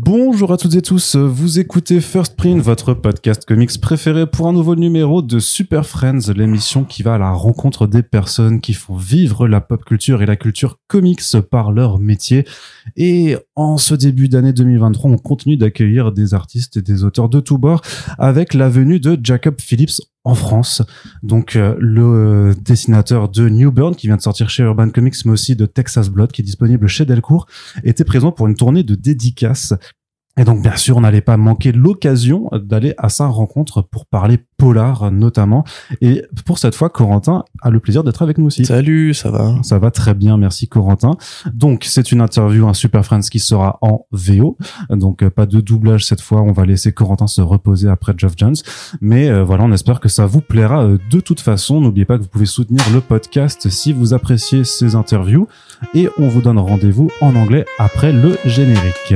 Bonjour à toutes et tous, vous écoutez First Print, votre podcast comics préféré pour un nouveau numéro de Super Friends, l'émission qui va à la rencontre des personnes qui font vivre la pop culture et la culture comics par leur métier. Et en ce début d'année 2023, on continue d'accueillir des artistes et des auteurs de tous bords avec la venue de Jacob Phillips en France. Donc euh, le dessinateur de New Burn qui vient de sortir chez Urban Comics mais aussi de Texas Blood qui est disponible chez Delcourt était présent pour une tournée de dédicaces et donc, bien sûr, on n'allait pas manquer l'occasion d'aller à sa rencontre pour parler polar, notamment. Et pour cette fois, Corentin a le plaisir d'être avec nous aussi. Salut, ça va? Ça va très bien, merci Corentin. Donc, c'est une interview, un Super Friends qui sera en VO. Donc, euh, pas de doublage cette fois. On va laisser Corentin se reposer après Geoff Jones. Mais euh, voilà, on espère que ça vous plaira euh, de toute façon. N'oubliez pas que vous pouvez soutenir le podcast si vous appréciez ces interviews. Et on vous donne rendez-vous en anglais après le générique.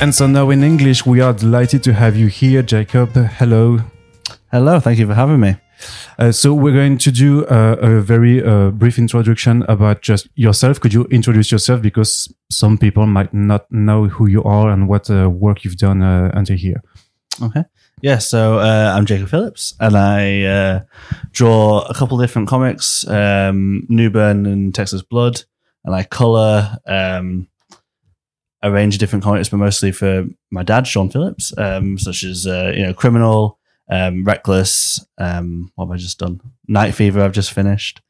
And so now in English, we are delighted to have you here, Jacob. Hello. Hello, thank you for having me. Uh, so we're going to do uh, a very uh, brief introduction about just yourself. Could you introduce yourself because some people might not know who you are and what uh, work you've done uh, until here. Okay. Yeah, so uh, I'm Jacob Phillips, and I draw a couple different comics, um, Newburn and Texas Blood, and I color. Um, a range of different comics, but mostly for my dad, Sean Phillips, um, such as uh, you know, Criminal, um, Reckless. Um, what have I just done? Night Fever. I've just finished,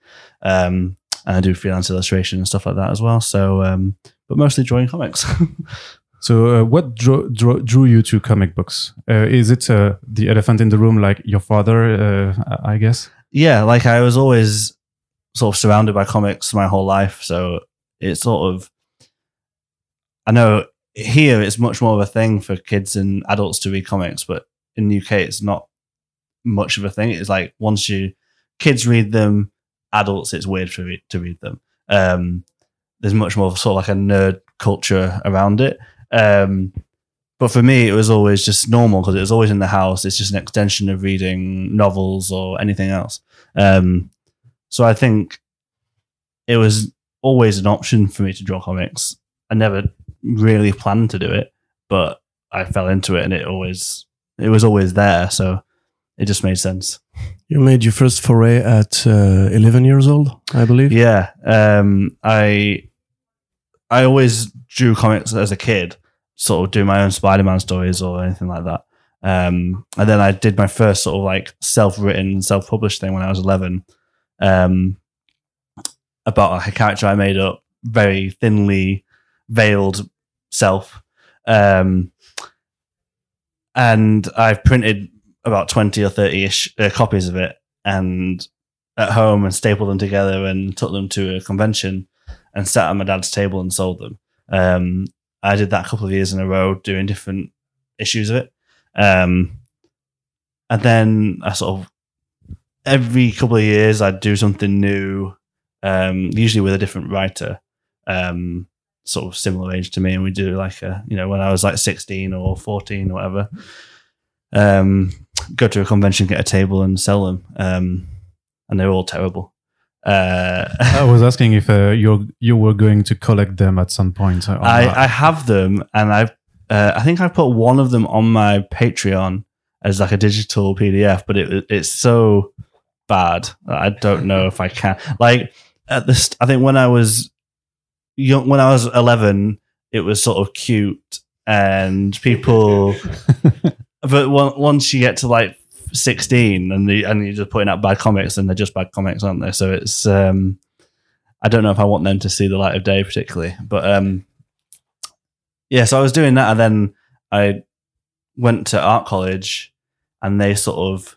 um, and I do freelance illustration and stuff like that as well. So, um, but mostly drawing comics. so, uh, what drew, drew, drew you to comic books? Uh, is it uh, the elephant in the room, like your father? Uh, I guess. Yeah, like I was always sort of surrounded by comics my whole life, so it sort of I know here it's much more of a thing for kids and adults to read comics, but in the UK it's not much of a thing. It's like once you kids read them, adults it's weird to read, to read them. Um, there's much more sort of like a nerd culture around it. Um, but for me, it was always just normal because it was always in the house. It's just an extension of reading novels or anything else. Um, so I think it was always an option for me to draw comics. I never really planned to do it, but I fell into it and it always it was always there, so it just made sense. You made your first foray at uh, 11 years old, I believe. Yeah, um, I I always drew comics as a kid, sort of do my own Spider-Man stories or anything like that. Um, and then I did my first sort of like self-written, self-published thing when I was 11, um, about like a character I made up, very thinly veiled self. Um, and I've printed about 20 or 30 ish uh, copies of it and at home and stapled them together and took them to a convention and sat at my dad's table and sold them. Um, I did that a couple of years in a row doing different issues of it. Um, and then I sort of every couple of years I'd do something new, um, usually with a different writer. Um, sort of similar age to me, and we do like a you know when I was like sixteen or fourteen or whatever. Um, go to a convention, get a table, and sell them, um, and they're all terrible. Uh, I was asking if uh, you you were going to collect them at some point. I, I have them, and I've uh, I think I put one of them on my Patreon as like a digital PDF, but it it's so bad. I don't know if I can. Like at this, I think when I was young, when I was 11, it was sort of cute and people, but once you get to like 16 and the, and you're just putting out bad comics and they're just bad comics, aren't they? So it's, um, I don't know if I want them to see the light of day particularly, but, um, yeah, so I was doing that and then I went to art college and they sort of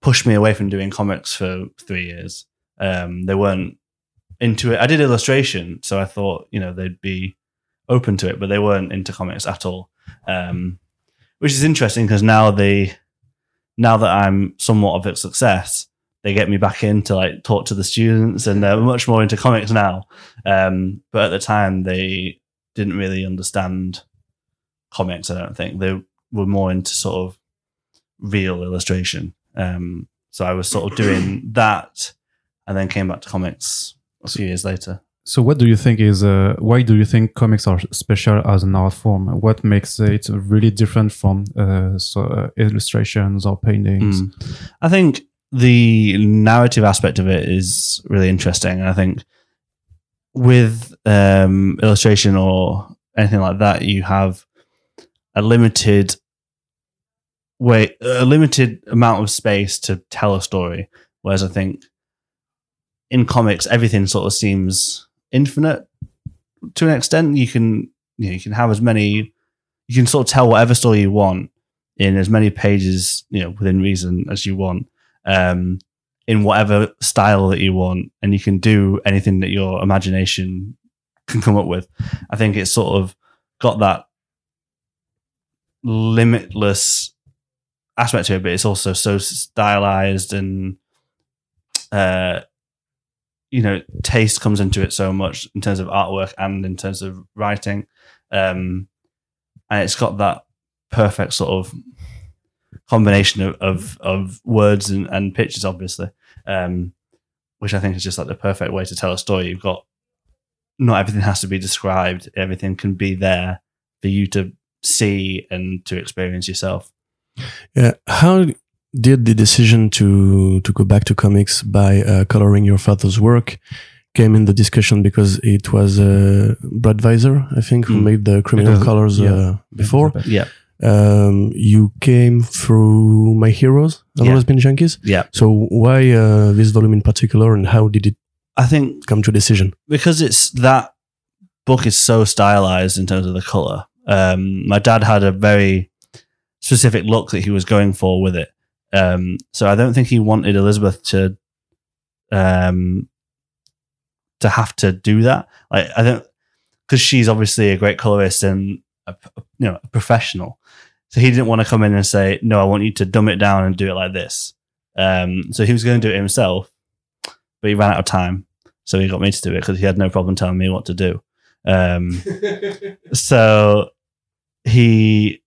pushed me away from doing comics for three years. Um, they weren't into it. I did illustration, so I thought you know they'd be open to it, but they weren't into comics at all. Um, which is interesting because now they, now that I'm somewhat of a success, they get me back in to like talk to the students, and they're much more into comics now. Um, but at the time, they didn't really understand comics. I don't think they were more into sort of real illustration. Um, so I was sort of doing that, and then came back to comics a few years later. So, what do you think is uh, why do you think comics are special as an art form? What makes it really different from uh, so, uh, illustrations or paintings? Mm. I think the narrative aspect of it is really interesting. And I think with um, illustration or anything like that, you have a limited way, a limited amount of space to tell a story. Whereas I think in comics, everything sort of seems infinite to an extent. You can you, know, you can have as many, you can sort of tell whatever story you want in as many pages, you know, within reason as you want, um, in whatever style that you want, and you can do anything that your imagination can come up with. I think it's sort of got that limitless aspect to it, but it's also so stylized and uh, you know, taste comes into it so much in terms of artwork and in terms of writing. Um, and it's got that perfect sort of combination of, of, of words and, and pictures, obviously, um, which I think is just like the perfect way to tell a story. You've got not everything has to be described, everything can be there for you to see and to experience yourself. Yeah. How did the decision to to go back to comics by uh, coloring your father's work came in the discussion because it was uh, Breitweiser, I think, who Mm. made the criminal Because- colors yeah. uh, before. Yeah. Um, you came through My Heroes, I've Yeah. always been junkies. Yeah. So why uh, this volume in particular, and how did it I think come to a decision? because it's that book is so stylized in terms of the color. Um, my dad had a very specific look that he was going for with it. Um, so I don't think he wanted Elizabeth to, um, to have to do that. Like I don't, because she's obviously a great colorist and a, you know a professional. So he didn't want to come in and say, "No, I want you to dumb it down and do it like this." Um, so he was going to do it himself, but he ran out of time. So he got me to do it because he had no problem telling me what to do. Um, so he,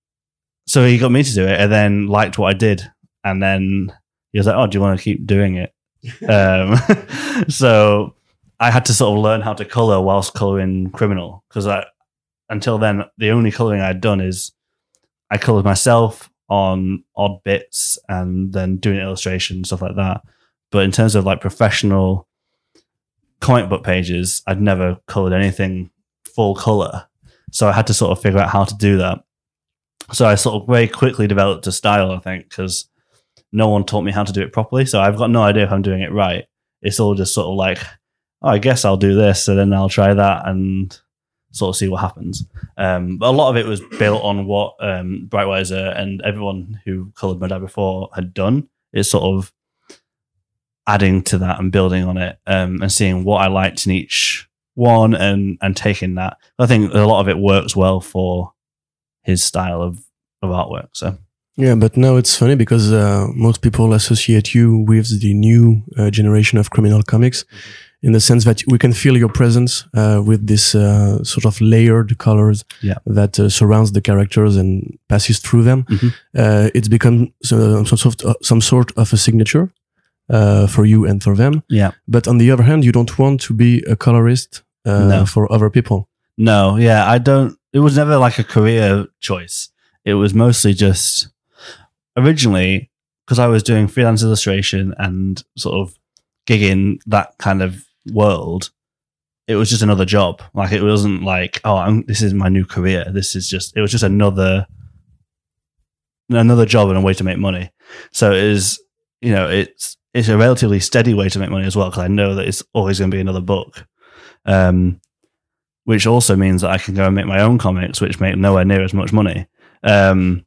so he got me to do it, and then liked what I did, and then he was like, "Oh, do you want to keep doing it?" um, so I had to sort of learn how to color whilst coloring criminal because I, until then, the only coloring I'd done is I colored myself on odd bits and then doing illustration and stuff like that. But in terms of like professional comic book pages, I'd never colored anything full color. So I had to sort of figure out how to do that. So I sort of very quickly developed a style, I think, because no one taught me how to do it properly. So I've got no idea if I'm doing it right. It's all just sort of like, oh, I guess I'll do this, and then I'll try that and sort of see what happens. Um, but a lot of it was built on what um, Breitweiser and everyone who coloured my dad before had done. It's sort of adding to that and building on it um, and seeing what I liked in each one and and taking that. I think a lot of it works well for his style of, of artwork. So Yeah, but now it's funny because uh, most people associate you with the new uh, generation of criminal comics, in the sense that we can feel your presence uh, with this uh, sort of layered colors Yeah. that uh, surrounds the characters and passes through them. Mhm. Uh, it's become so, some sort of, some sort of a signature uh, for you and for them. yeah. But on the other hand, you don't want to be a colorist uh, No. for other people. No, yeah, I don't. It was never like a career choice. It was mostly just originally because I was doing freelance illustration and sort of gigging that kind of world. It was just another job. Like it wasn't like, oh, I'm, this is my new career. This is just. It was just another another job and a way to make money. So it is, you know, it's it's a relatively steady way to make money as well because I know that it's always going to be another book. Um, which also means that I can go and make my own comics, which make nowhere near as much money. Um,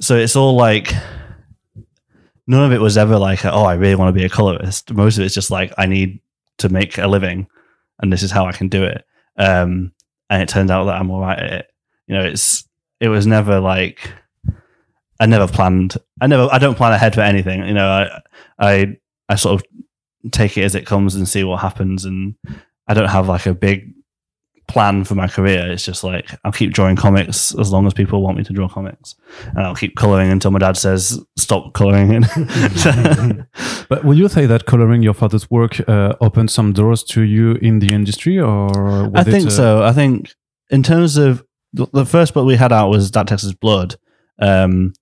so it's all like none of it was ever like, oh, I really want to be a colorist. Most of it's just like I need to make a living, and this is how I can do it. Um, and it turns out that I'm all right at it. You know, it's it was never like I never planned. I never. I don't plan ahead for anything. You know, I I I sort of take it as it comes and see what happens, and I don't have like a big plan for my career. It's just like I'll keep drawing comics as long as people want me to draw comics, and I'll keep coloring until my dad says stop coloring. But would you say that coloring your father's work uh, opened some doors to you in the industry, or I was it, think uh, so. I think in terms of the, the first book we had out was That Texas Blood, um,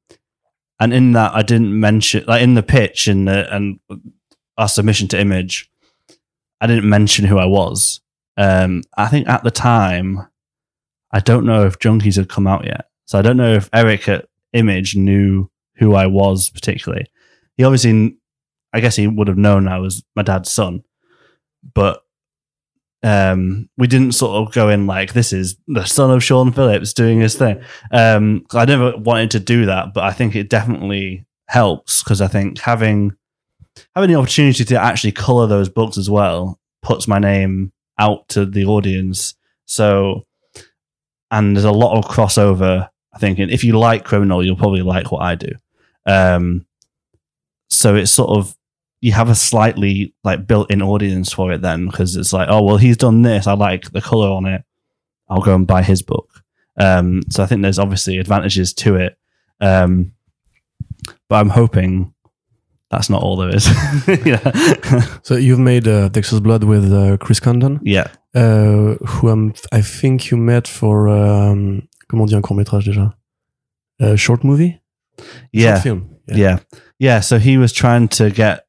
and in that I didn't mention like in the pitch and the, and our submission to Image, I didn't mention who I was. Um, I think at the time, I don't know if Junkies had come out yet, so I don't know if Eric at Image knew who I was particularly. He obviously, I guess he would have known I was my dad's son, but um, we didn't sort of go in like this is the son of Sean Phillips doing his thing. Um, I never wanted to do that, but I think it definitely helps because I think having having the opportunity to actually color those books as well puts my name out to the audience. So, and there's a lot of crossover. I think, and if you like criminal, you'll probably like what I do. Um, so it's sort of you have a slightly like built-in audience for it then because it's like oh well he's done this i like the color on it i'll go and buy his book um so i think there's obviously advantages to it um but i'm hoping that's not all there is. Yeah. So you've made uh, Texas Blood with uh, Chris Condon, yeah. Uh, who I'm, I think you met for um, comment on dit un court métrage déjà? A short movie, yeah. Short film. yeah. yeah. So he was trying to get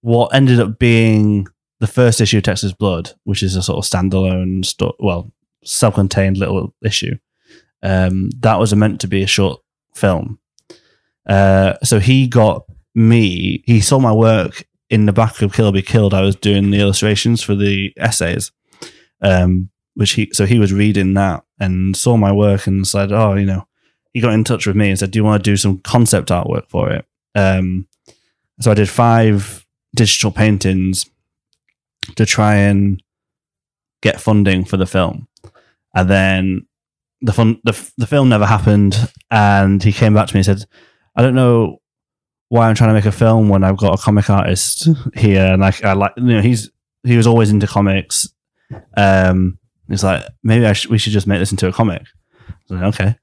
what ended up being the first issue of texas blood which is a sort of standalone sto- well self-contained little issue. Um, that was meant to be a short film. Uh, so he got me he saw my work in the back of kill be killed i was doing the illustrations for the essays um, which he so he was reading that and saw my work and said oh you know he got in touch with me and said do you want to do some concept artwork for it um, so I did five digital paintings to try and get funding for the film, and then the fun the the film never happened. And he came back to me and said, "I don't know why I'm trying to make a film when I've got a comic artist here, and I, I like you know he's he was always into comics. Um, he's like maybe I sh- we should just make this into a comic. Like, okay,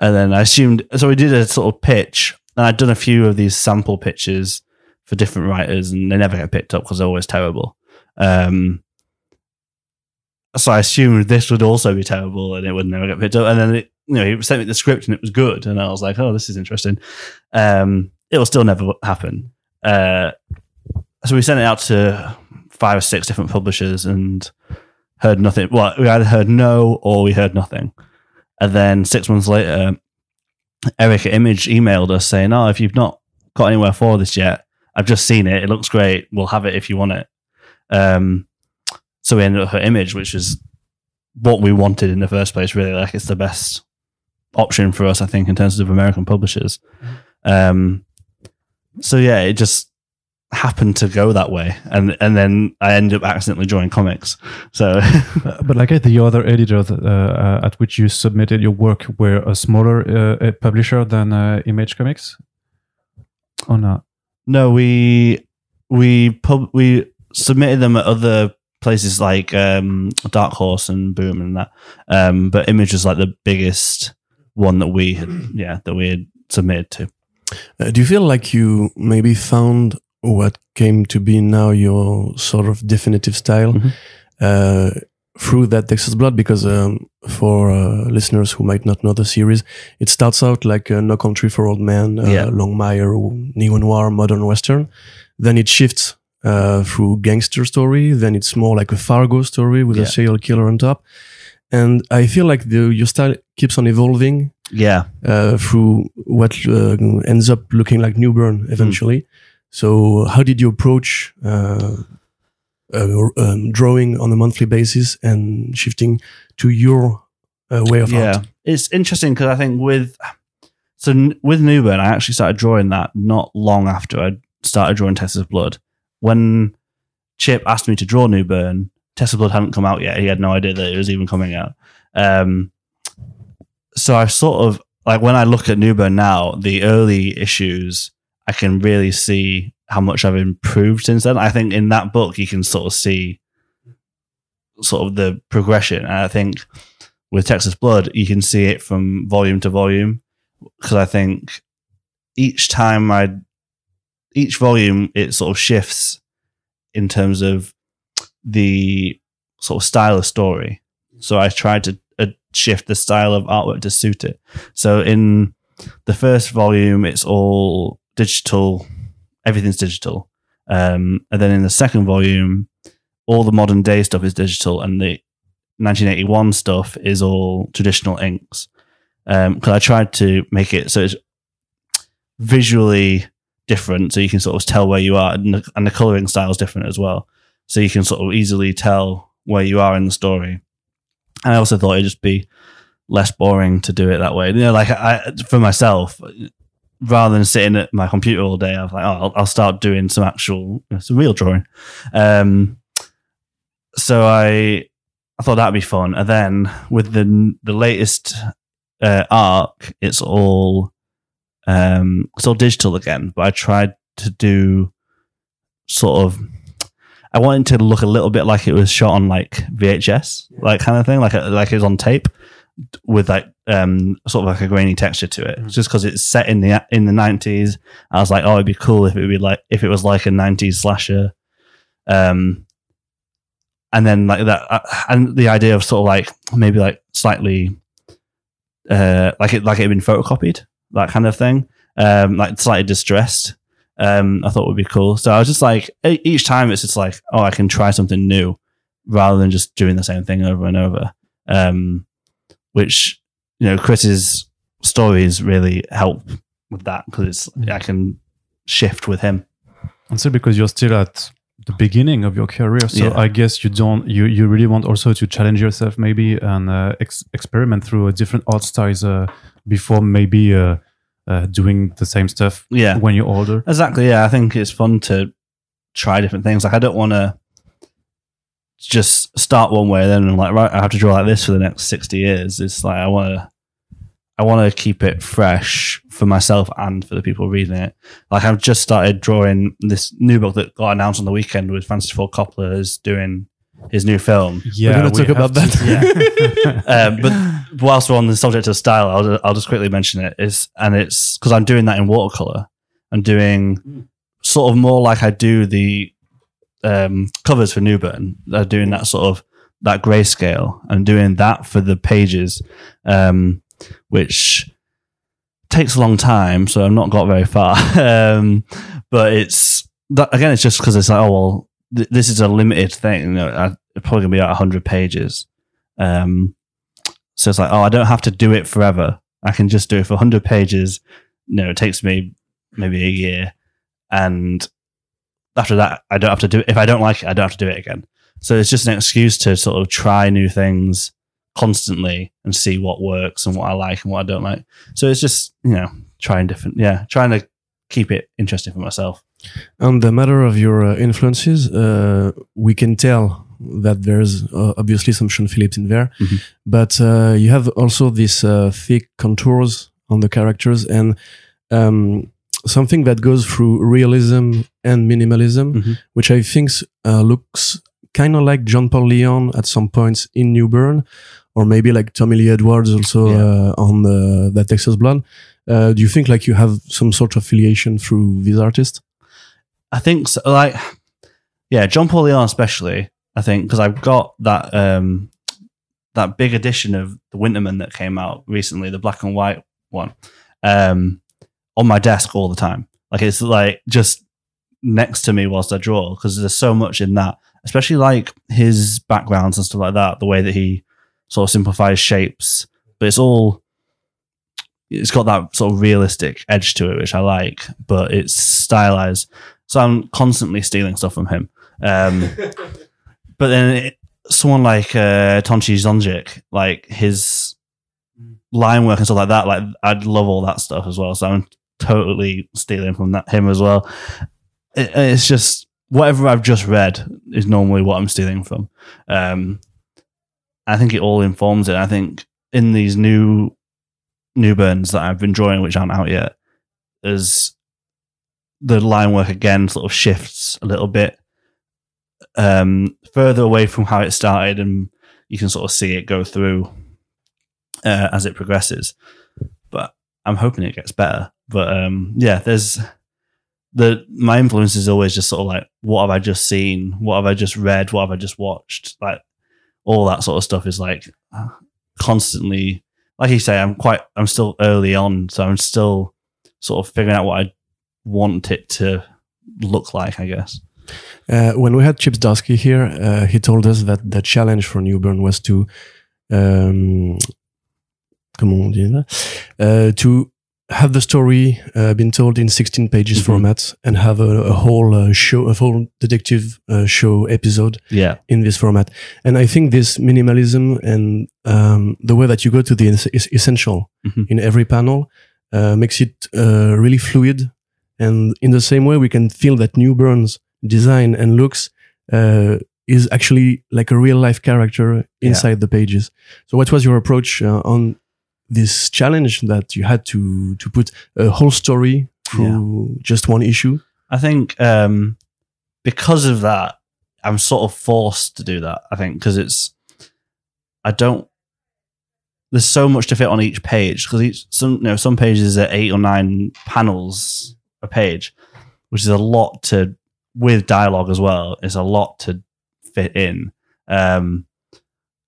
and then I assumed so we did a sort of pitch and I'd done a few of these sample pitches for different writers, and they never get picked up because they're always terrible. Um, so I assumed this would also be terrible, and it would never get picked up. And then it, you know, he sent me the script, and it was good, and I was like, "Oh, this is interesting." Um, it will still never happen. Uh, so we sent it out to five or six different publishers, and heard nothing. Well, we either heard no or we heard nothing. And then six months later, Eric Image emailed us saying, "Oh, if you've not got anywhere for this yet, I've just seen it. It looks great. We'll have it if you want it." Um, so we ended up at Image, which is what we wanted in the first place. Really, like it's the best option for us, I think, in terms of American publishers. Um, so yeah, it just happened to go that way, and and then I ended up accidentally drawing comics. So Uh, but like uh, the other editors uh, uh, at which you submitted your work were a smaller uh, publisher than uh, Image Comics, or not? No, we we pub we submitted them at other places like um, Dark Horse and Boom and that. Um, but Image was like the biggest one that we had, yeah, that we had submitted to. Uh, do you feel like you maybe found what came to be now your sort of definitive style Mhm. uh, through that Texas Blood? Because um, for uh, listeners who might not know the series, it starts out like uh, No Country for Old Men, uh, Yeah. Longmire, neo noir, modern western. Then it shifts uh, through gangster story. Then it's more like a Fargo story with a serial killer on top. And I feel like the your style keeps on evolving Yeah, uh, through what uh, ends up looking like Newburn eventually. So, how did you approach uh, uh, um, drawing on a monthly basis and shifting to your uh, way of yeah. art? It's interesting because I think with so n- with Newburn, I actually started drawing that not long after I started drawing Texas Blood. When Chip asked me to draw Newburn, Texas Blood hadn't come out yet. He had no idea that it was even coming out. Um, so I sort of like when I look at Newburn now, the early issues, I can really see how much I've improved since then. I think in that book, you can sort of see sort of the progression. And I think with Texas Blood, you can see it from volume to volume because I think each time I, each volume, it sort of shifts in terms of the sort of style of story. So I tried to shift the style of artwork to suit it. So in the first volume, it's all digital, everything's digital. Um, and then in the second volume, all the modern day stuff is digital, and the 1981 stuff is all traditional inks. Because I tried to make it so it's visually different, so you can sort of tell where you are, and the, and the coloring style is different as well, so you can sort of easily tell where you are in the story. And I also thought it'd just be less boring to do it that way. You know, like I, for myself, rather than sitting at my computer all day, I was like, oh, I'll, I'll start doing some actual, you know, some real drawing. Um, so I, I thought that'd be fun. And then with the the latest uh, arc, it's all, um, it's all digital again. But I tried to do sort of. I wanted to look a little bit like it was shot on like VHS, like kind of thing, like like it was on tape with like um sort of like a grainy texture to it. Just because it's set in the in the nineties, I was like, oh, it'd be cool if it would be like if it was like a nineties slasher. Um, and then like that, uh, and the idea of sort of like maybe like slightly, uh, like it like it had been photocopied, that kind of thing, um, like slightly distressed. Um, I thought would be cool. So I was just like, each time it's just like, oh, I can try something new rather than just doing the same thing over and over. Um, which you know Chris's stories really help with that because it's I can shift with him. And so because you're still at the beginning of your career, so Yeah. I guess you don't you you really want also to challenge yourself maybe and uh, ex- experiment through a different art styles uh, before maybe uh, uh, doing the same stuff Yeah, when you're older. exactly. Yeah, I think it's fun to try different things. Like I don't want to just start one way, then I'm like right, I have to draw like this for the next sixty years. It's like I want to. I want to keep it fresh for myself and for the people reading it. Like I've just started drawing this new book that got announced on the weekend with Francis Ford Coppola is doing his new film. Yeah, gonna we talk about to- um, but whilst we're on the subject of style, I'll, I'll just quickly mention it. Is and it's because I'm doing that in watercolor. I'm doing sort of more like I do the um, covers for Newburn. I'm doing that sort of that grayscale. I'm doing that for the pages, um, which takes a long time. So I've not got very far. um, but it's that, again, it's just because it's like, oh well, th- this is a limited thing. You know, I, it's probably gonna be about hundred pages. Um, so it's like, oh, I don't have to do it forever. I can just do it for 100 pages. No, it takes me maybe a year. And after that, I don't have to do it. If I don't like it, I don't have to do it again. So it's just an excuse to sort of try new things constantly and see what works and what I like and what I don't like. So it's just, you know, trying different, yeah, trying to keep it interesting for myself. On the matter of your uh, influences, uh, we can tell that there's uh, obviously some Sean Phillips in there, Mhm. but uh, you have also these uh, thick contours on the characters and um, something that goes through realism and minimalism, Mhm. which I think uh, looks kind of like John Paul Leon at some points in Newburn, or maybe like Tommy Lee Edwards also Yeah. uh, on uh, that Texas Blood. Uh, do you think like you have some sort of affiliation through these artists? I think so, like yeah, John Paul Leon especially. I think because I've got that um that big edition of the Winter Men that came out recently, the black and white one, um, on my desk all the time. Like it's like just next to me whilst I draw because there's so much in that, especially like his backgrounds and stuff like that. The way that he sort of simplifies shapes, but it's all it's got that sort of realistic edge to it, which I like, but it's stylized. So I'm constantly stealing stuff from him. Um, but then it, someone like uh, Tonchi Zonjic, like his line work and stuff like that, like I'd love all that stuff as well. So I'm totally stealing from that him as well. It, it's just whatever I've just read is normally what I'm stealing from. Um, I think it all informs it. I think in these new Newburns that I've been drawing, which aren't out yet, is the line work again sort of shifts a little bit um, further away from how it started, and you can sort of see it go through uh, as it progresses. But I'm hoping it gets better. But um, yeah, there's the my influence is always just sort of like what have I just seen, what have I just read, what have I just watched, like all that sort of stuff is like constantly. Like you say, I'm quite, I'm still early on, so I'm still sort of figuring out what I want it to look like, I guess. Uh, when we had Chips Zdarsky here, uh, he told us that the challenge for Newburn was to, um, comment on dit là? Uh, to have the story uh, been told in 16 pages Mhm. format and have a, a whole uh, show, a whole detective uh, show episode Yeah, in this format. And I think this minimalism and um, the way that you go to the is essential Mhm. in every panel uh, makes it uh, really fluid. And in the same way, we can feel that Newburn's design and looks uh, is actually like a real life character inside the pages. So, what was your approach uh, on this challenge that you had to to put a whole story through just one issue? I think um, because of that, I'm sort of forced to do that. I think because it's, I don't. There's so much to fit on each page because each some you know some pages are eight or nine panels a page, which is a lot to with dialogue as well. It's a lot to fit in. Um,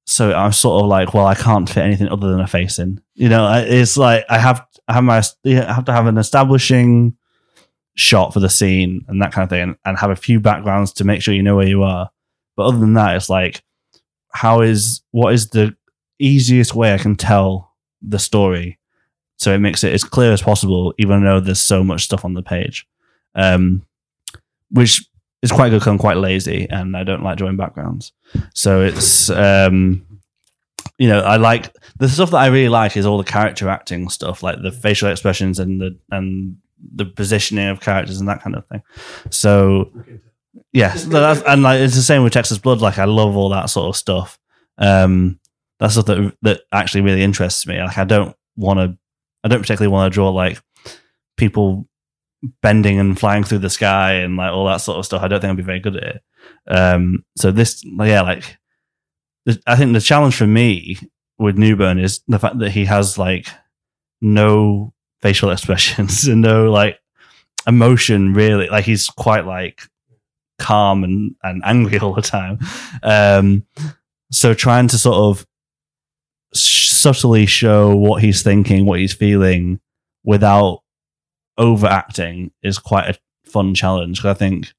so I'm sort of like, well, I can't fit anything other than a face in. You know, it's like I have I have my I have to have an establishing shot for the scene and that kind of thing, and, and have a few backgrounds to make sure you know where you are. But other than that, it's like, how is what is the easiest way I can tell the story so it makes it as clear as possible, even though there's so much stuff on the page, um, which is quite good because I'm quite lazy and I don't like drawing backgrounds. So it's um, you know I like the stuff that I really like is all the character acting stuff, like the facial expressions and the and the positioning of characters and that kind of thing. So yes, and like it's the same with Texas Blood. Like I love all that sort of stuff. Um, that's stuff that that actually really interests me. Like I don't want to, I don't particularly want to draw like people bending and flying through the sky and like all that sort of stuff. I don't think I'd be very good at it. Um, so this, yeah, like I think the challenge for me with Newburn is the fact that he has like no facial expressions and no like emotion really. Like he's quite like calm and, and angry all the time. Um, so trying to sort of subtly show what he's thinking, what he's feeling without overacting is quite a fun challenge. 'Cause I think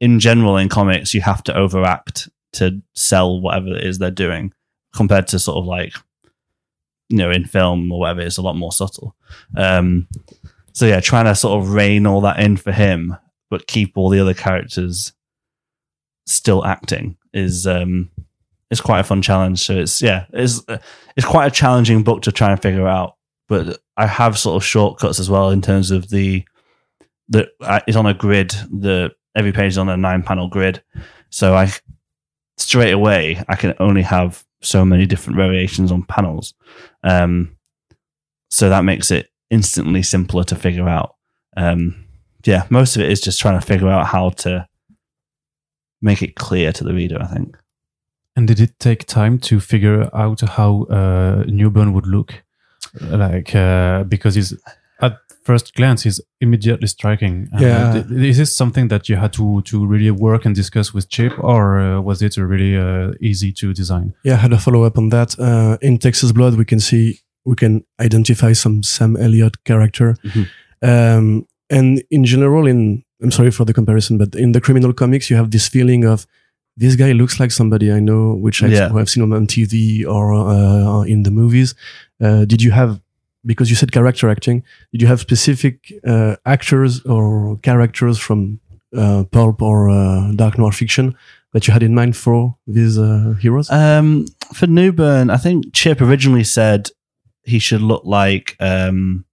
in general in comics, you have to overact to sell whatever it is they're doing compared to sort of like, you know, in film or whatever, it's a lot more subtle. Um, so yeah, trying to sort of rein all that in for him, but keep all the other characters still acting is um is quite a fun challenge. So it's yeah, it's it's quite a challenging book to try and figure out. But I have sort of shortcuts as well in terms of the the uh, it's on a grid. The every page is on a nine panel grid, so I straight away I can only have so many different variations on panels. Um, so that makes it instantly simpler to figure out. Um, yeah, most of it is just trying to figure out how to make it clear to the reader. I think. And did it take time to figure out how uh, Newburn would look? Like, uh, because he's at first glance, he's immediately striking. Uh, Yeah. is this something that you had to to really work and discuss with Chip, or uh, was it really uh, easy to design? Yeah, I had a follow up on that. Uh, in Texas Blood, we can see we can identify some Sam Elliott character, Mhm. um, and in general, in I'm sorry for the comparison, but in the criminal comics, you have this feeling of this guy looks like somebody I know, which I've, Yeah. who I've seen on, on TV or uh, in the movies. Uh, did you have because you said character acting? Did you have specific uh, actors or characters from uh, pulp or uh, dark noir fiction that you had in mind for these uh, heroes? Um, for Newburn, I think Chip originally said he should look like um,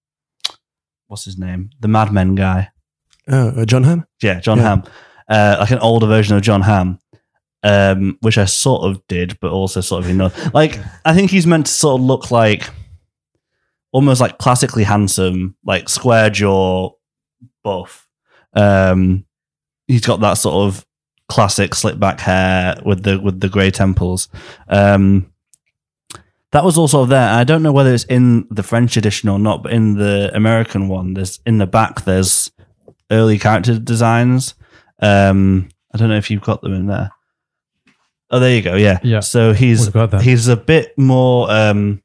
what's his name, the Mad Men guy. Uh, uh, John Hamm? Yeah, John Yeah. Hamm, uh, like an older version of John Hamm, um, which I sort of did, but also sort of you know, like I think he's meant to sort of look like almost like classically handsome, like square jaw, buff. Um, he's got that sort of classic slick back hair with the with the grey temples. Um, that was also there. I don't know whether it's in the French edition or not, but in the American one, there's in the back there's early character designs. Um, I don't know if you've got them in there. Oh, there you go. Yeah. Yeah. So he's We've got that. he's a bit more. Um,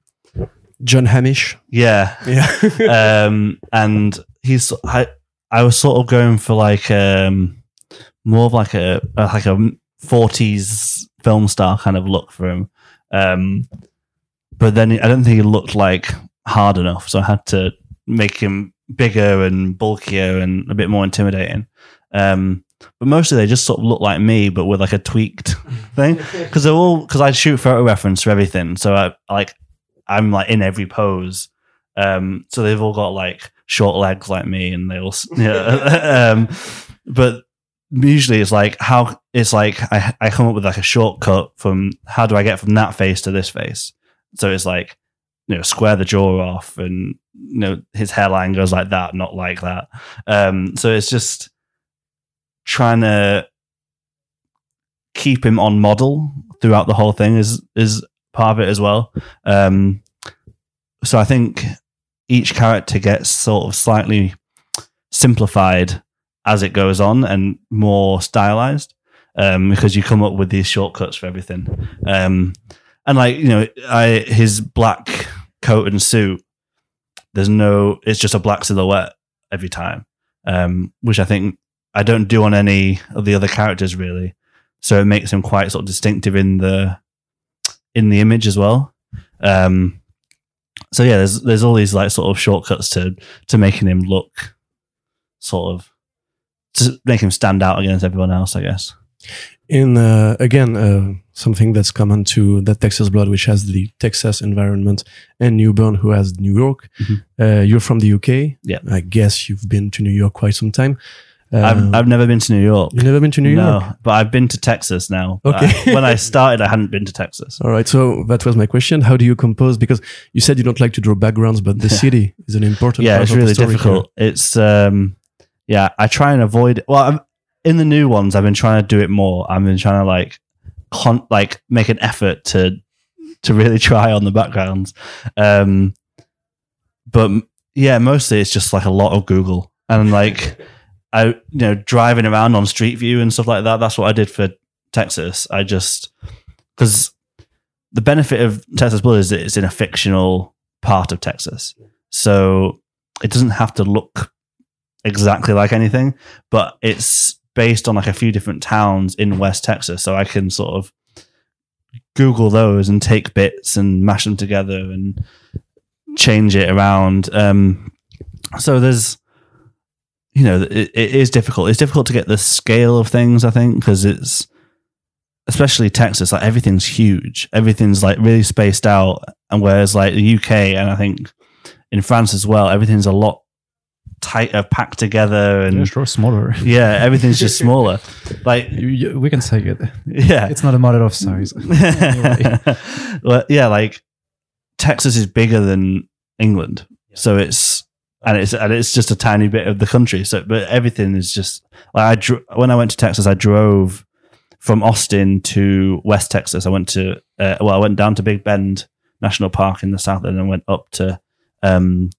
John Hamish. yeah. Yeah. um, and he's I, I was sort of going for like um more of like a, like a 40s film star kind of look for him um but then I don't think he looked like hard enough so I had to make him bigger and bulkier and a bit more intimidating um but mostly they just sort of look like me but with like a tweaked thing because they're all because I shoot photo reference for everything so I like I'm like in every pose um, so they've all got like short legs like me, and they all, yeah. um, but usually it's like how it's like I I come up with like a shortcut from how do I get from that face to this face. So it's like you know square the jaw off, and you know his hairline goes like that, not like that. Um, so it's just trying to keep him on model throughout the whole thing is is part of it as well. Um, so I think each character gets sort of slightly simplified as it goes on and more stylized um, because you come up with these shortcuts for everything. Um, and like you know, I his black coat and suit. There's no. It's just a black silhouette every time, um, which I think I don't do on any of the other characters really. So it makes him quite sort of distinctive in the in the image as well. Um, so yeah, there's there's all these like sort of shortcuts to to making him look sort of to make him stand out against everyone else, I guess. in uh, again uh, something that's common to that Texas Blood, which has the Texas environment, and Newburn, who has New York. Mhm. Uh, you're from the UK. Yeah. I guess you've been to New York quite some time. I've I've never been to New York. you've never been to New no, York. but I've been to Texas now. Okay. I- when I started, I hadn't been to Texas. All right, so that was my question. How do you compose? Because you said you don't like to draw backgrounds, but the city is an important. yeah, part it's of the really story here. difficult. It's um, yeah, I try and avoid. It. Well, I'm, in the new ones, I've been trying to do it more. I've been trying to like, con- like make an effort to to really try on the backgrounds. Um, but yeah, mostly it's just like a lot of Google and like I, you know, driving around on Street View and stuff like that. That's what I did for Texas. I just because the benefit of Texas Blood is it's in a fictional part of Texas, so it doesn't have to look exactly like anything, but it's based on like a few different towns in West Texas, so I can sort of Google those and take bits and mash them together and change it around. Um, so there's, you know, it, it is difficult. It's difficult to get the scale of things, I think, because it's especially Texas, like everything's huge, everything's like really spaced out, and whereas like the UK and I think in France as well, everything's a lot tighter, packed together, and Yeah, sure, smaller. yeah, everything's just smaller. Like, You- you- we can say it. yeah, It's not a matter of size. well, yeah, like Texas is bigger than England, so it's and it's and it's just a tiny bit of the country. So, but everything is just like I dro- when I went to Texas, I drove from Austin to West Texas. I went to uh, well, I went down to Big Bend National Park in the south, and then went up to um,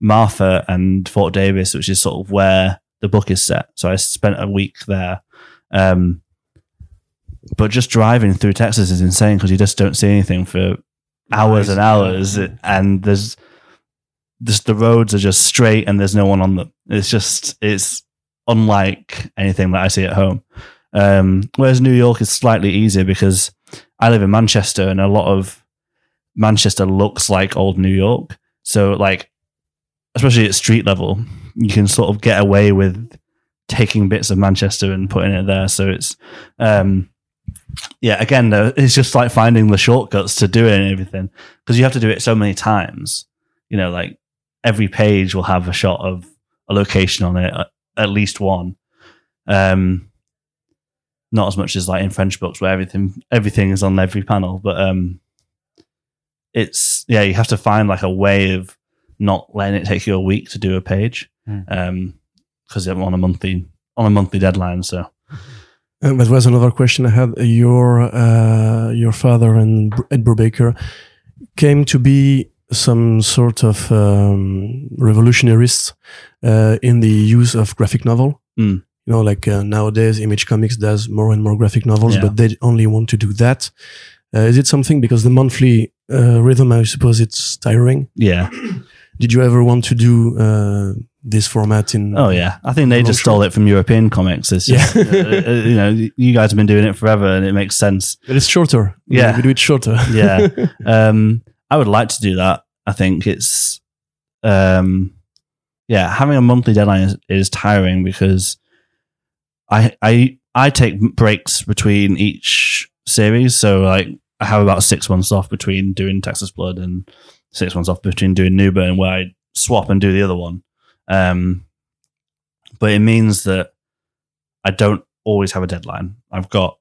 Marfa and Fort Davis, which is sort of where the book is set. So I spent a week there. Um, but just driving through Texas is insane because you just don't see anything for hours and hours, and there's the roads are just straight and there's no one on them. It's just it's unlike anything that I see at home. Um, whereas New York is slightly easier because I live in Manchester and a lot of Manchester looks like old New York. So like, especially at street level, you can sort of get away with taking bits of Manchester and putting it there. So it's, um, yeah, again, it's just like finding the shortcuts to do it and everything because you have to do it so many times. You know, like every page will have a shot of a location on it, at- at least one. Um, not as much as like in French books where everything everything is on every panel, but um, it's yeah, you have to find like a way of not letting it take you a week to do a page, Hmm. um, because I'm on a monthly on a monthly deadline. So Uh, that was another question I had. Your uh, your father and Br- Ed Brubaker came to be some sort of um, revolutionists uh, in the use of graphic novel. Mm. You know, like uh, nowadays, Image Comics does more and more graphic novels, Yeah. but they only want to do that. Uh, is it something because the monthly uh, rhythm? I suppose it's tiring. Yeah. Did you ever want to do uh, this format in? Oh yeah. I think they just stole it from European comics. It's just, Yeah. uh, uh, you know, you guys have been doing it forever, and it makes sense. but it's shorter. Yeah. we do it shorter. Yeah. um, I would like to do that. I think it's, um, yeah, having a monthly deadline is, is tiring because I I I take breaks between each series. So like I have about six months off between doing Texas Blood and six months off between doing Newburn, where I swap and do the other one. Um, but it means that I don't always have a deadline. I've got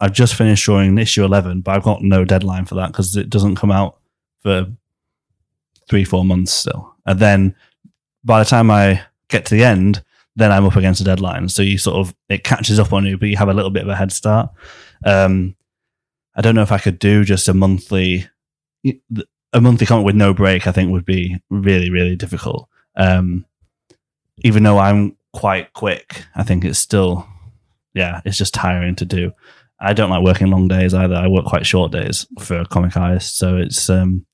I've just finished drawing issue 11, but I've got no deadline for that because it doesn't come out for three, four months still. And then by the time I get to the end, then I'm up against a deadline. So you sort of, it catches up on you, but you have a little bit of a head start. Um, I don't know if I could do just a monthly, a monthly comic with no break, I think would be really, really difficult. Um, even though I'm quite quick, I think it's still, yeah, it's just tiring to do. I don't like working long days either. I work quite short days for a comic artist, so it's um,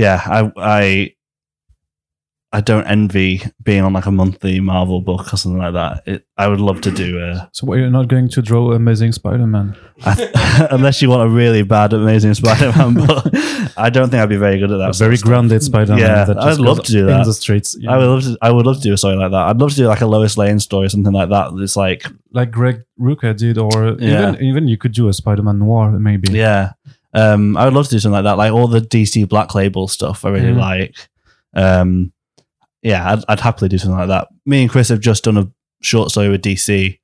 yeah. I I I don't envy being on like a monthly Marvel book or something like that. It, I would love to do a So why you're not going to draw Amazing Spider-Man? I, unless you want a really bad Amazing Spider-Man book. I don't think I'd be very good at that. A very grounded Spider-Man. Yeah, that I'd love to do in that. the streets. you I would love to. I would love to do a story like that. I'd love to do like a Lois Lane story, or something like that. It's like like Greg Rucka did, or Yeah. even even you could do a Spider-Man noir, maybe. Yeah. Um, I would love to do something like that, like all the DC Black Label stuff. I really Mhm. like. Um, yeah, I'd, I'd happily do something like that. Me and Chris have just done a short story with DC,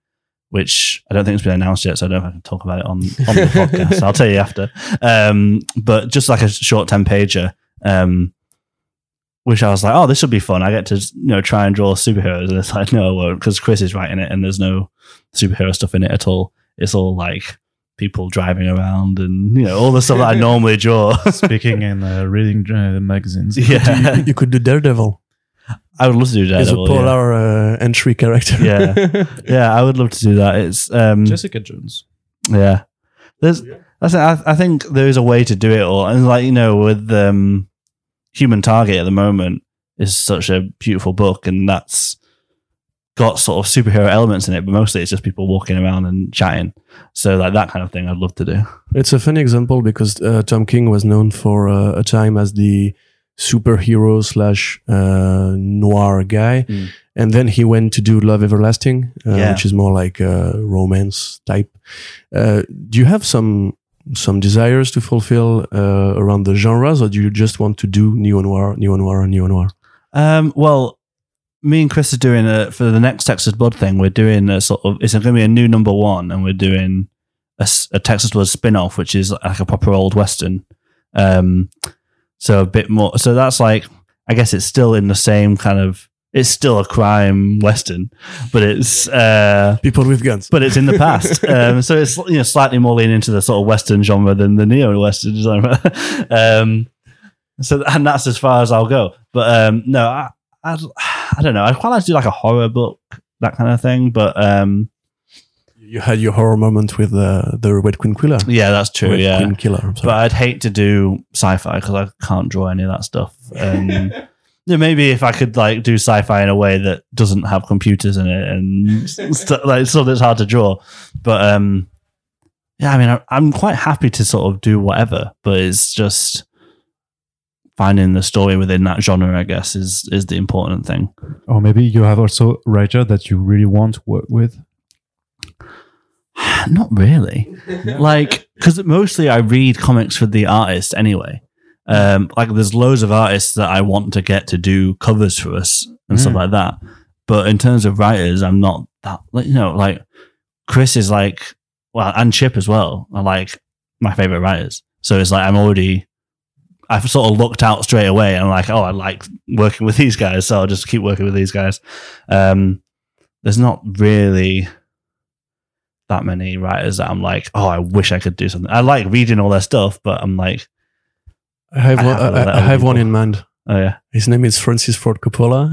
which I don't think it's been announced yet, so I don't know if I can talk about it on, on the podcast. I'll tell you after. Um, but just like a short ten pager, um, which I was like, oh, this would be fun. I get to you know try and draw superheroes, and it's like, no, I won't, because Chris is writing it, and there's no superhero stuff in it at all. It's all like people driving around and you know all the stuff that I normally draw. Speaking and uh, reading uh, magazines. yeah, you, you could do Daredevil. I would love to do Daredevil. It's a Daredevil. yeah. polar uh, entry character. Yeah. yeah, I would love to do that. It's um, Jessica Jones. yeah. There's that's I, I think there is a way to do it all, and like you know, with um, Human Target at the moment is such a beautiful book, and that's got sort of superhero elements in it, but mostly it's just people walking around and chatting. So like that kind of thing, I'd love to do. It's a funny example because uh, Tom King was known for uh, a time as the superhero slash uh, noir guy, Mm. and then he went to do Love Everlasting, uh, Yeah. which is more like a romance type. Uh, do you have some some desires to fulfill uh, around the genres, or do you just want to do neo noir, neo noir, and neo noir? Um, well, me and Chris are doing a for the next Texas Blood thing. We're doing a sort of it's going to be a new number one, and we're doing a Texas Blood spin off, which is like a proper old western. Um, so a bit more. So that's like I guess it's still in the same kind of. It's still a crime western, but it's uh, People with guns. but it's in the past. um, so it's you know slightly more leaning into the sort of western genre than the neo western genre. um, so and that's as far as I'll go. But um, no, I, I I don't know. I'd quite like to do like a horror book, that kind of thing. But um, you had your horror moment with uh, the Red Queen Killer. yeah, that's true. Red yeah, Queen Killer. But. I'd hate to do sci-fi because I can't draw any of that stuff. Um, yeah, maybe if I could like do sci-fi in a way that doesn't have computers in it and st- like so that's hard to draw. But um, yeah, I mean, I, I'm quite happy to sort of do whatever, but it's just finding the story within that genre. I guess is is the important thing. Or maybe you have also a writer that you really want to work with. Not really. like because mostly I read comics for the artist anyway. Um, like there's loads of artists that I want to get to do covers for us and stuff Mm. like that. But in terms of writers, I'm not that like you know like Chris is like well and Chip as well are like my favorite writers. So it's like I'm already I've sort of looked out straight away and like oh I like working with these guys, so I'll just keep working with these guys. Um, there's not really that many writers that I'm like, oh, I wish I could do something. I like reading all their stuff, but I'm like, I have I one, have I, I have one in mind. oh yeah, His name is Francis Ford Coppola.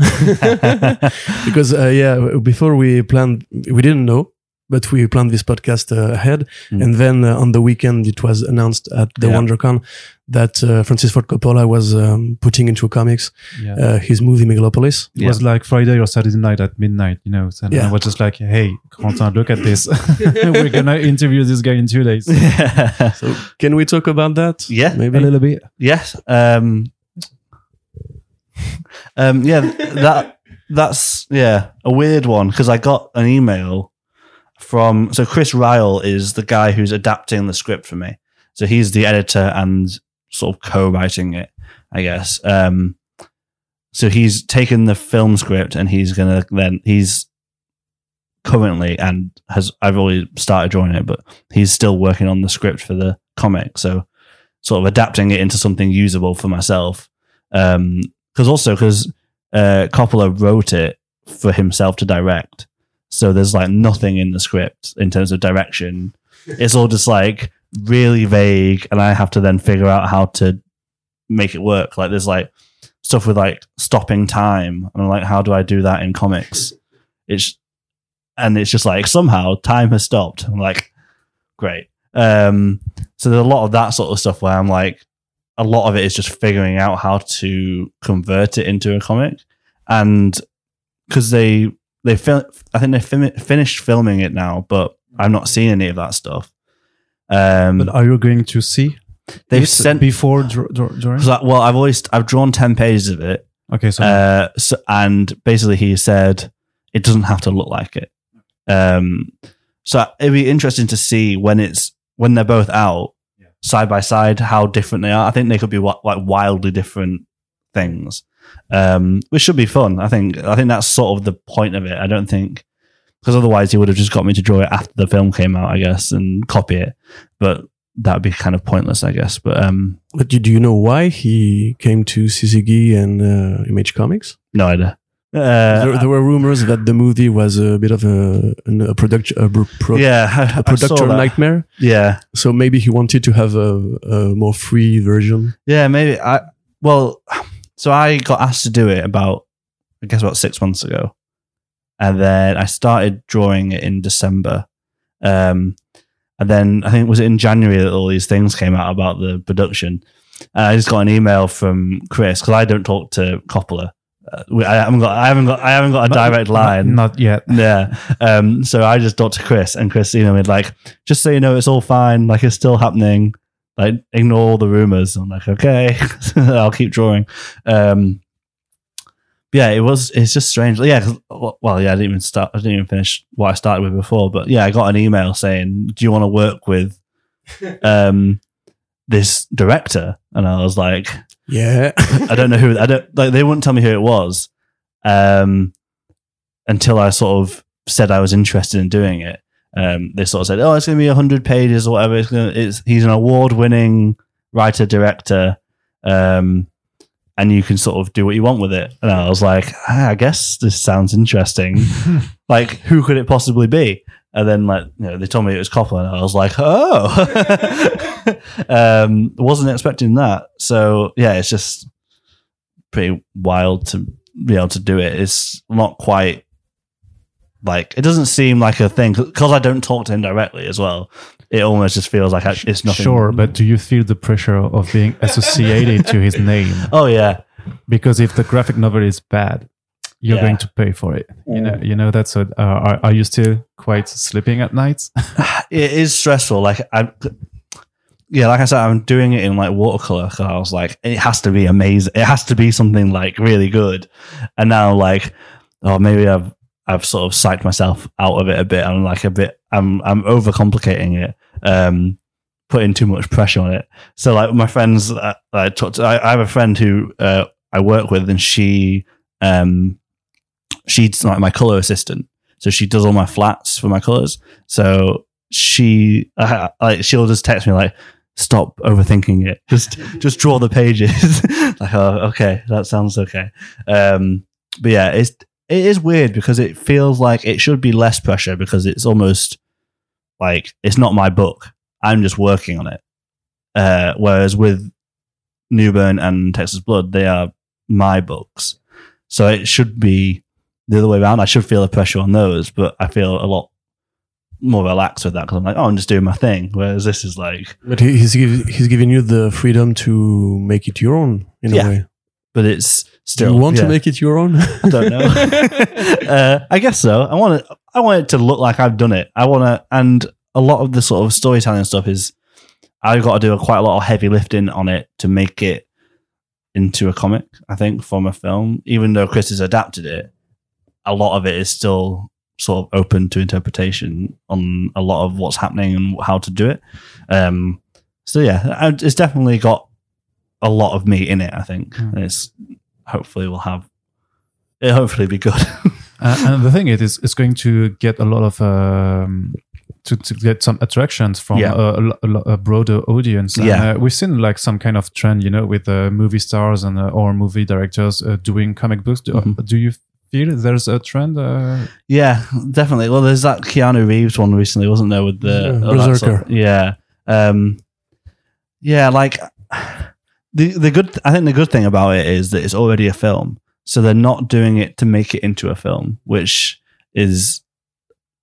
because uh, yeah, before we planned, we didn't know, but we planned this podcast uh, ahead, Mm. and then uh, on the weekend it was announced at the Yeah. WonderCon that uh, Francis Ford Coppola was um, putting into comics Yeah. uh, his movie Megalopolis. it was like Friday or Saturday night at midnight, you know. And Yeah. I was just like, hey, Quentin, look at this. We're going to interview this guy in two days. So can we talk about that? Yeah. maybe. A little bit. yes, um, um, yeah, that that's yeah a weird one because I got an email from so Chris Ryall is the guy who's adapting the script for me. So he's the editor and sort of co-writing it, I guess. Um, so he's taken the film script and he's gonna then he's currently and has I've already started drawing it, but he's still working on the script for the comic. So sort of adapting it into something usable for myself. Um, because also because uh, Coppola wrote it for himself to direct, so there's like nothing in the script in terms of direction. It's all just like really vague, and I have to then figure out how to make it work. Like there's like stuff with like stopping time, and I'm like, how do I do that in comics? It's and it's just like somehow time has stopped. I'm like, great. Um, so there's a lot of that sort of stuff where I'm like, a lot of it is just figuring out how to convert it into a comic, and because they they fil- I think they fin- finished filming it now, but I've not seen any of that stuff. Um, But are you going to see? they've it sent before draw, draw, drawing? 'cause I- well, I've always I've drawn ten pages of it, Okay, so uh, so, and basically he said it doesn't have to look like it. Um, so it'd be interesting to see when it's when they're both out Yeah. side by side how different they are. I think they could be like wildly different things, um, which should be fun. I think I think that's sort of the point of it. I don't think because otherwise he would have just got me to draw it after the film came out, I guess, and copy it. But that would be kind of pointless, I guess. But um, But do, do you know why he came to CCG and uh, Image Comics? no idea. Uh, there, there were rumors that the movie was a bit of a, a production a, pro- yeah, I- I a production nightmare. Yeah, So maybe he wanted to have a, a more free version. yeah, maybe. I well, so I got asked to do it about, I guess, about six months ago, and then I started drawing it in December, um, and then I think was it was in January that all these things came out about the production, and I just got an email from Chris because I don't talk to Coppola. Uh, I haven't got, I haven't got, I haven't got a direct not- line. Not yet. Yeah. Um, so I just talked to Chris, and Chris emailed me like, just so you know, it's all fine. Like it's still happening. Like ignore all the rumors. I'm like, okay, I'll keep drawing. Um, yeah, it was. It's just strange. Yeah. 'cause- Well, yeah, I didn't even start. I didn't even finish what I started with before. But yeah, I got an email saying, "Do you want to work with um, this director?" And I was like, Yeah. I don't know who I don't like they wouldn't tell me who it was um until I sort of said I was interested in doing it. Um they sort of said, Oh, it's gonna be hundred pages or whatever. It's gonna it's he's an award winning writer director. Um and you can sort of do what you want with it. And I was like, ah, I guess this sounds interesting. like, who could it possibly be? And then, like, you know, they told me it was Coppola, and I was like, oh, um, wasn't expecting that. So yeah, it's just pretty wild to be able to do it. It's not quite like it doesn't seem like a thing because I don't talk to him directly as well. It almost just feels like it's nothing. Sure, but do you feel the pressure of being associated to his name? Oh yeah, Because if the graphic novel is bad, you're Yeah. going to pay for it. You know, Mm. you know that's what. Uh, are, are you still quite sleeping at nights? it is stressful. Like I, yeah, like I said, I'm doing it in like watercolor. Cause I was like, it has to be amazing. It has to be something like really good. And now, like, oh, maybe I've I've sort of psyched myself out of it a bit. I'm like a bit. I'm I'm overcomplicating it. Um, putting too much pressure on it. So like my friends, uh, I talked. To, I, I have a friend who uh, I work with, and she um, she's like my color assistant. So she does all my flats for my colors. So she uh, like she'll just text me like stop overthinking it just just draw the pages like oh okay that sounds okay um but yeah it's it is weird because it feels like it should be less pressure because it's almost like it's not my book. I'm just working on it. Uh, whereas with Newburn and Texas Blood, they are my books. So it should be the other way around. I should feel the pressure on those, but I feel a lot more relaxed with that because I'm like, oh, I'm just doing my thing. Whereas this is like, But he's he's giving you the freedom to make it your own in Yeah. a way. But it's still. Do you want yeah. to make it your own? I don't know. uh, I guess so. I want it. I want it to look like I've done it. I want to, and a lot of the sort of storytelling stuff is I've got to do a, quite a lot of heavy lifting on it to make it into a comic. I think from a film, even though Chris has adapted it, a lot of it is still sort of open to interpretation on a lot of what's happening and how to do it. Um, so yeah, it's definitely got a lot of me in it. I think Mm. And it's hopefully will have it'll hopefully be good. Uh, and the thing it is, it's going to get a lot of um, to, to get some attractions from Yeah. a, a a, broader audience. And, Yeah. uh, we've seen like some kind of trend, you know, with uh, movie stars and uh, or movie directors uh, doing comic books. Do, Mhm. do you feel there's a trend? Uh, yeah, definitely. Well, there's that Keanu Reeves one recently, wasn't there? With the Yeah, all that BRZRKR. stuff. yeah, um, yeah. Like the the good. I think the good thing about it is that it's already a film, so they're not doing it to make it into a film, which is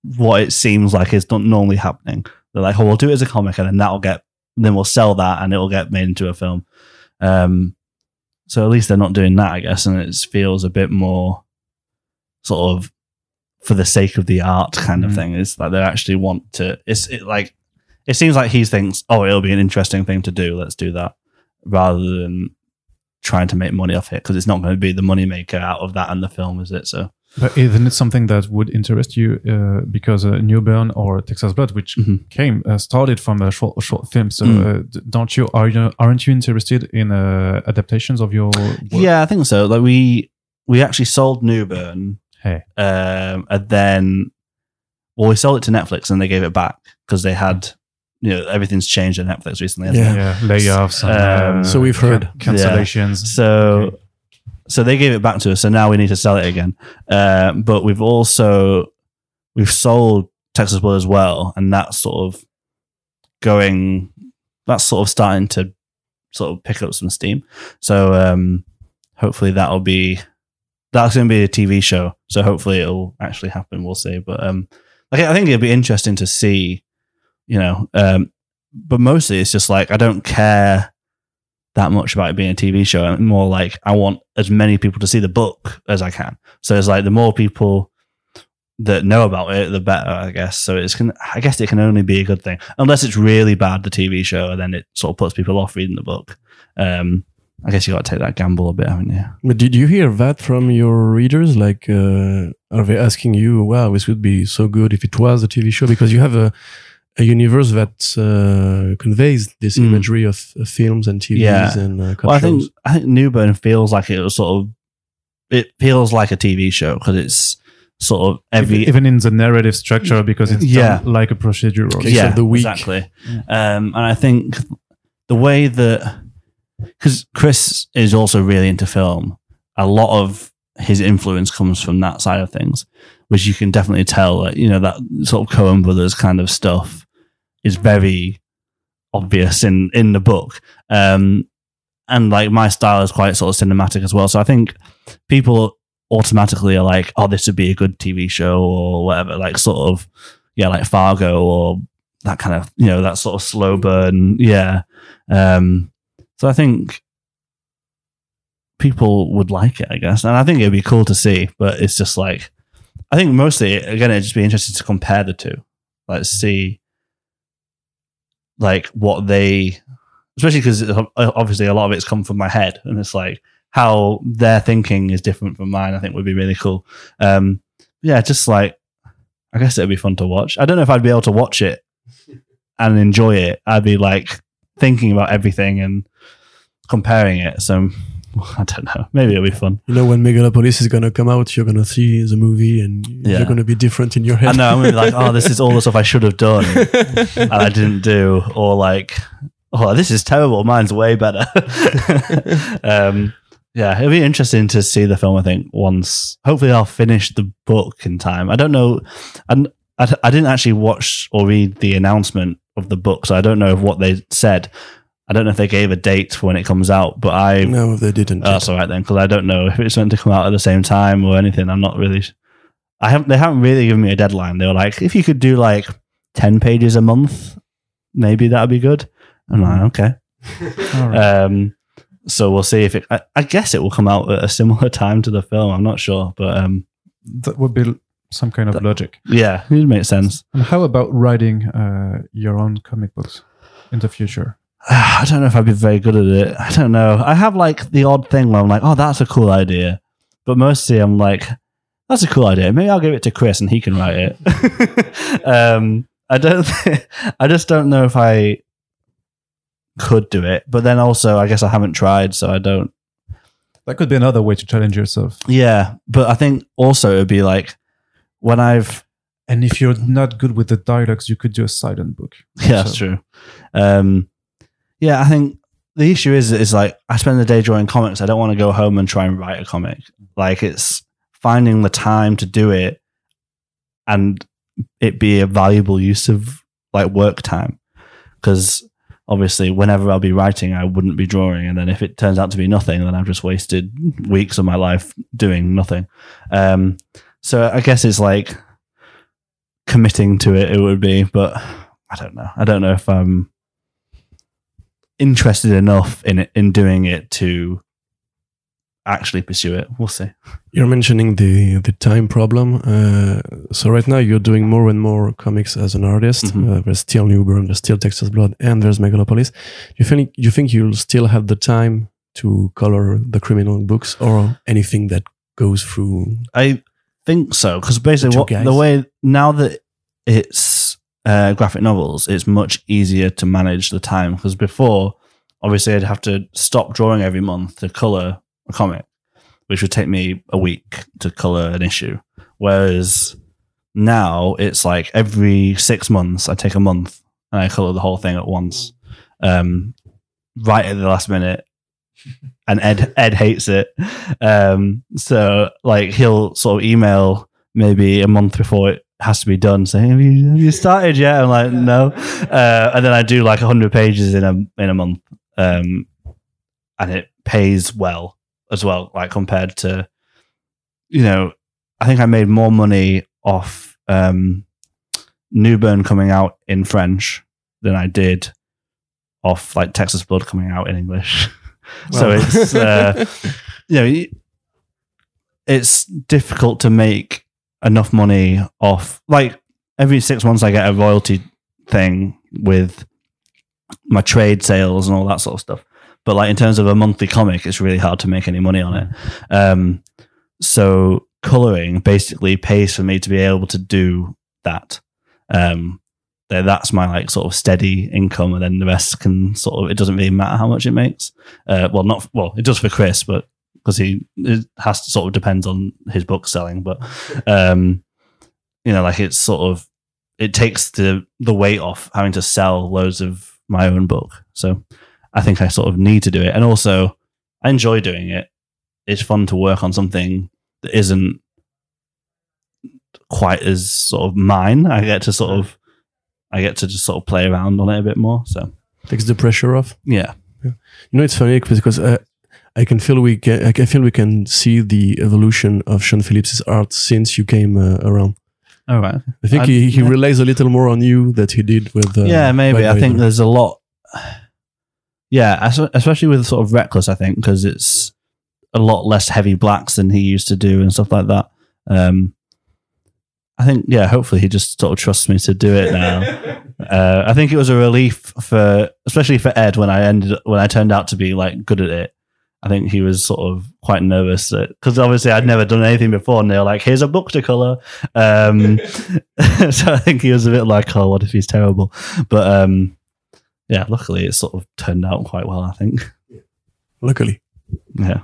what it seems like is not normally happening. They're like, oh, we'll do it as a comic, and then that'll get, then we'll sell that, and it'll get made into a film. Um, so at least they're not doing that, I guess, and it feels a bit more sort of for the sake of the art kind of Mm. thing. It's like they actually want to. It's it like it seems like he thinks, oh, it'll be an interesting thing to do. Let's do that, rather than trying to make money off it because it's not going to be the money maker out of that and the film, is it? So but isn't it something that would interest you? Uh, because uh, Newburn or Texas Blood, which Mhm. came uh, started from a short short film, so Mm. uh, don't you are you aren't you interested in uh, adaptations of your? Work? yeah, I think so. Like we we actually sold Newburn, Hey. um, and then well, we sold it to Netflix and they gave it back because they had you know everything's changed on Netflix recently. hasn't it? Yeah. yeah, layoffs. And, Um, uh, So we've heard. can- cancellations. So, Okay. so they gave it back to us. So now we need to sell it again. Uh, but we've also we've sold Texas Blood as well, and that's sort of going. That's sort of starting to sort of pick up some steam. So um, hopefully that'll be that's going to be a TV show. So hopefully it'll actually happen. We'll see. But um, like I think it'd be interesting to see. You know, um, but mostly it's just like I don't care that much about it being a TV show. I'm more like I want as many people to see the book as I can. So it's like the more people that know about it, the better, I guess. So it's can I guess it can only be a good thing, unless it's really bad the TV show, and then it sort of puts people off reading the book. Um, I guess you got to take that gamble a bit, haven't you? But did you hear that from your readers? Like, uh, are they asking you, wow, this would be so good if it was a TV show? Because you have a, a universe that uh, conveys this Mm. imagery of, of films and TVs Yeah. and uh, Well, I think shows. I think Newburn feels like it was sort of it feels like a TV show because it's sort of every even in the narrative structure because it's Yeah. done like a procedural. Case of the week. Exactly. Um, and I think the way that because Chris is also really into film, a lot of his influence comes from that side of things, which you can definitely tell. That, you know that sort of Coen Brothers kind of stuff is very obvious in in the book. Um, and like my style is quite sort of cinematic as well. So I think people automatically are like, "Oh, this would be a good TV show" or whatever. Like sort of yeah, like Fargo or that kind of you know that sort of slow burn. Yeah. Um, so I think people would like it, I guess, and I think it'd be cool to see. But it's just like I think mostly again, it'd just be interesting to compare the two, like see like what they, especially because obviously a lot of it's come from my head, and it's like how their thinking is different from mine. I think would be really cool. Um, yeah, just like I guess it'd be fun to watch. I don't know if I'd be able to watch it and enjoy it. I'd be like thinking about everything and comparing it. So I don't know. Maybe it'll be fun. You know, when Megalopolis is going to come out, you're going to see the movie and Yeah. you're going to be different in your head. I know. I'm gonna be like, oh, this is all the stuff I should have done and I didn't do, or like, oh, this is terrible. Mine's way better. um, yeah, it'll be interesting to see the film. I think once, hopefully, I'll finish the book in time. I don't know, and I, I didn't actually watch or read the announcement of the book, so I don't know what they said. I don't know if they gave a date for when it comes out, but I No, they didn't. Oh, that's all right then, because I don't know if it's meant to come out at the same time or anything. I'm not really. I haven't. They haven't really given me a deadline. They were like, if you could do like ten pages a month, maybe that'd be good. I'm like, okay. All right. Um, so we'll see if it. I, I guess it will come out at a similar time to the film. I'm not sure, but um, that would be some kind of logic. yeah, it makes sense. And how about writing uh, your own comic books in the future? I don't know if I'd be very good at it. I don't know. I have like the odd thing where I'm like, oh, that's a cool idea, but mostly I'm like, that's a cool idea. Maybe I'll give it to Chris and he can write it. um, I don't. Think, I just don't know if I could do it. But then also, I guess I haven't tried, so I don't. That could be another way to challenge yourself. Yeah, but I think also it would be like when I've And if you're not good with the dialogues, you could do a silent book. Yeah, that's true. Um, yeah, I think the issue is is like I spend the day drawing comics. I don't want to go home and try and write a comic. Like it's finding the time to do it and it be a valuable use of like work time. Because obviously, whenever I'll be writing, I wouldn't be drawing, and then if it turns out to be nothing, then I've just wasted weeks of my life doing nothing. Um, so I guess it's like committing to it. It would be, but I don't know. I don't know if I'm interested enough in it, in doing it to actually pursue it. We'll see. You're mentioning the the time problem. Uh, so right now you're doing more and more comics as an artist. Mhm. Uh, there's still Newburn, there's still Texas Blood, and there's Megalopolis. You think you think you'll still have the time to color the criminal books or anything that goes through? I think so because basically, what the way now that it's uh, graphic novels, it's much easier to manage the time because before, obviously, I'd have to stop drawing every month to color a comic, which would take me a week to color an issue. Whereas now it's like every six months, I take a month and I color the whole thing at once, um, right at the last minute. And Ed Ed hates it, um, so like he'll sort of email maybe a month before it has to be done, saying, "Have you, have you started yet?" I'm like, "No," uh, and then I do like hundred pages in a in a month, um, and it pays well as well, like compared to, you know, I think I made more money off um, Newburn coming out in French than I did off like Texas Blood coming out in English. so it's uh, you know it's difficult to make enough money off like every six months I get a royalty thing with my trade sales and all that sort of stuff. But like in terms of a monthly comic, it's really hard to make any money on it. Um, so coloring basically pays for me to be able to do that. Um, that's my like sort of steady income, and then the rest can sort of it doesn't really matter how much it makes. Uh, well, not well, it does for Chris, but because he it has to sort of depends on his book selling. But um, you know, like it's sort of it takes the the weight off having to sell loads of my own book. So I think I sort of need to do it, and also I enjoy doing it. It's fun to work on something that isn't quite as sort of mine. I get to sort of I get to just sort of play around on it a bit more. So Takes the pressure off. yeah, You know, it's funny because uh, I can feel we can I can feel we can see the evolution of Sean Phillips's art since you came uh, around. all right. I think I- he, he yeah. relies a little more on you that he did with. Uh, yeah, maybe. I think there's a lot. Yeah, especially with sort of reckless. I think because it's a lot less heavy blacks than he used to do and stuff like that. Um, I think yeah. Hopefully, he just sort of trusts me to do it now. uh, I think it was a relief for, especially for Ed, when I ended when I turned out to be like good at it. I think he was sort of quite nervous because obviously I'd never done anything before, and they were like, "Here's a book to color." Um, so I think he was a bit like, "Oh, what if he's terrible?" But um, yeah, luckily it sort of turned out quite well. I think. Luckily, Yeah.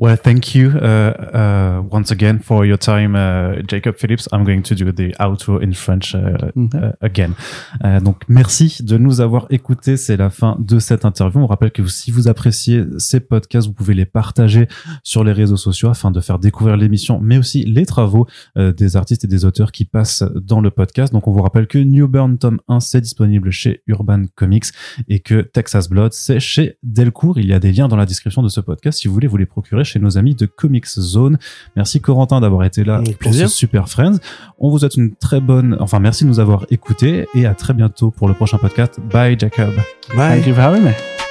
Well, thank you uh, uh, once again for your time, uh, Jacob Phillips. I'm going to do the outro in French uh, Mhm. uh, again. Euh, donc, merci de nous avoir écoutés. C'est la fin de cette interview. On rappelle que si vous appréciez ces podcasts, vous pouvez les partager sur les réseaux sociaux afin de faire découvrir l'émission, mais aussi les travaux euh, des artistes et des auteurs qui passent dans le podcast. Donc, on vous rappelle que New Burn tome 1, c'est disponible chez Urban Comics et que Texas Blood, c'est chez Delcourt. Il y a des liens dans la description de ce podcast si vous voulez vous les procurer chez nos amis de Comics Zone. Merci Corentin d'avoir été là Avec pour ce plaisir. Super Friends. On vous souhaite une très bonne, enfin merci de nous avoir écoutés et à très bientôt pour le prochain podcast. Bye Jacob. Bye. Thank you for having me.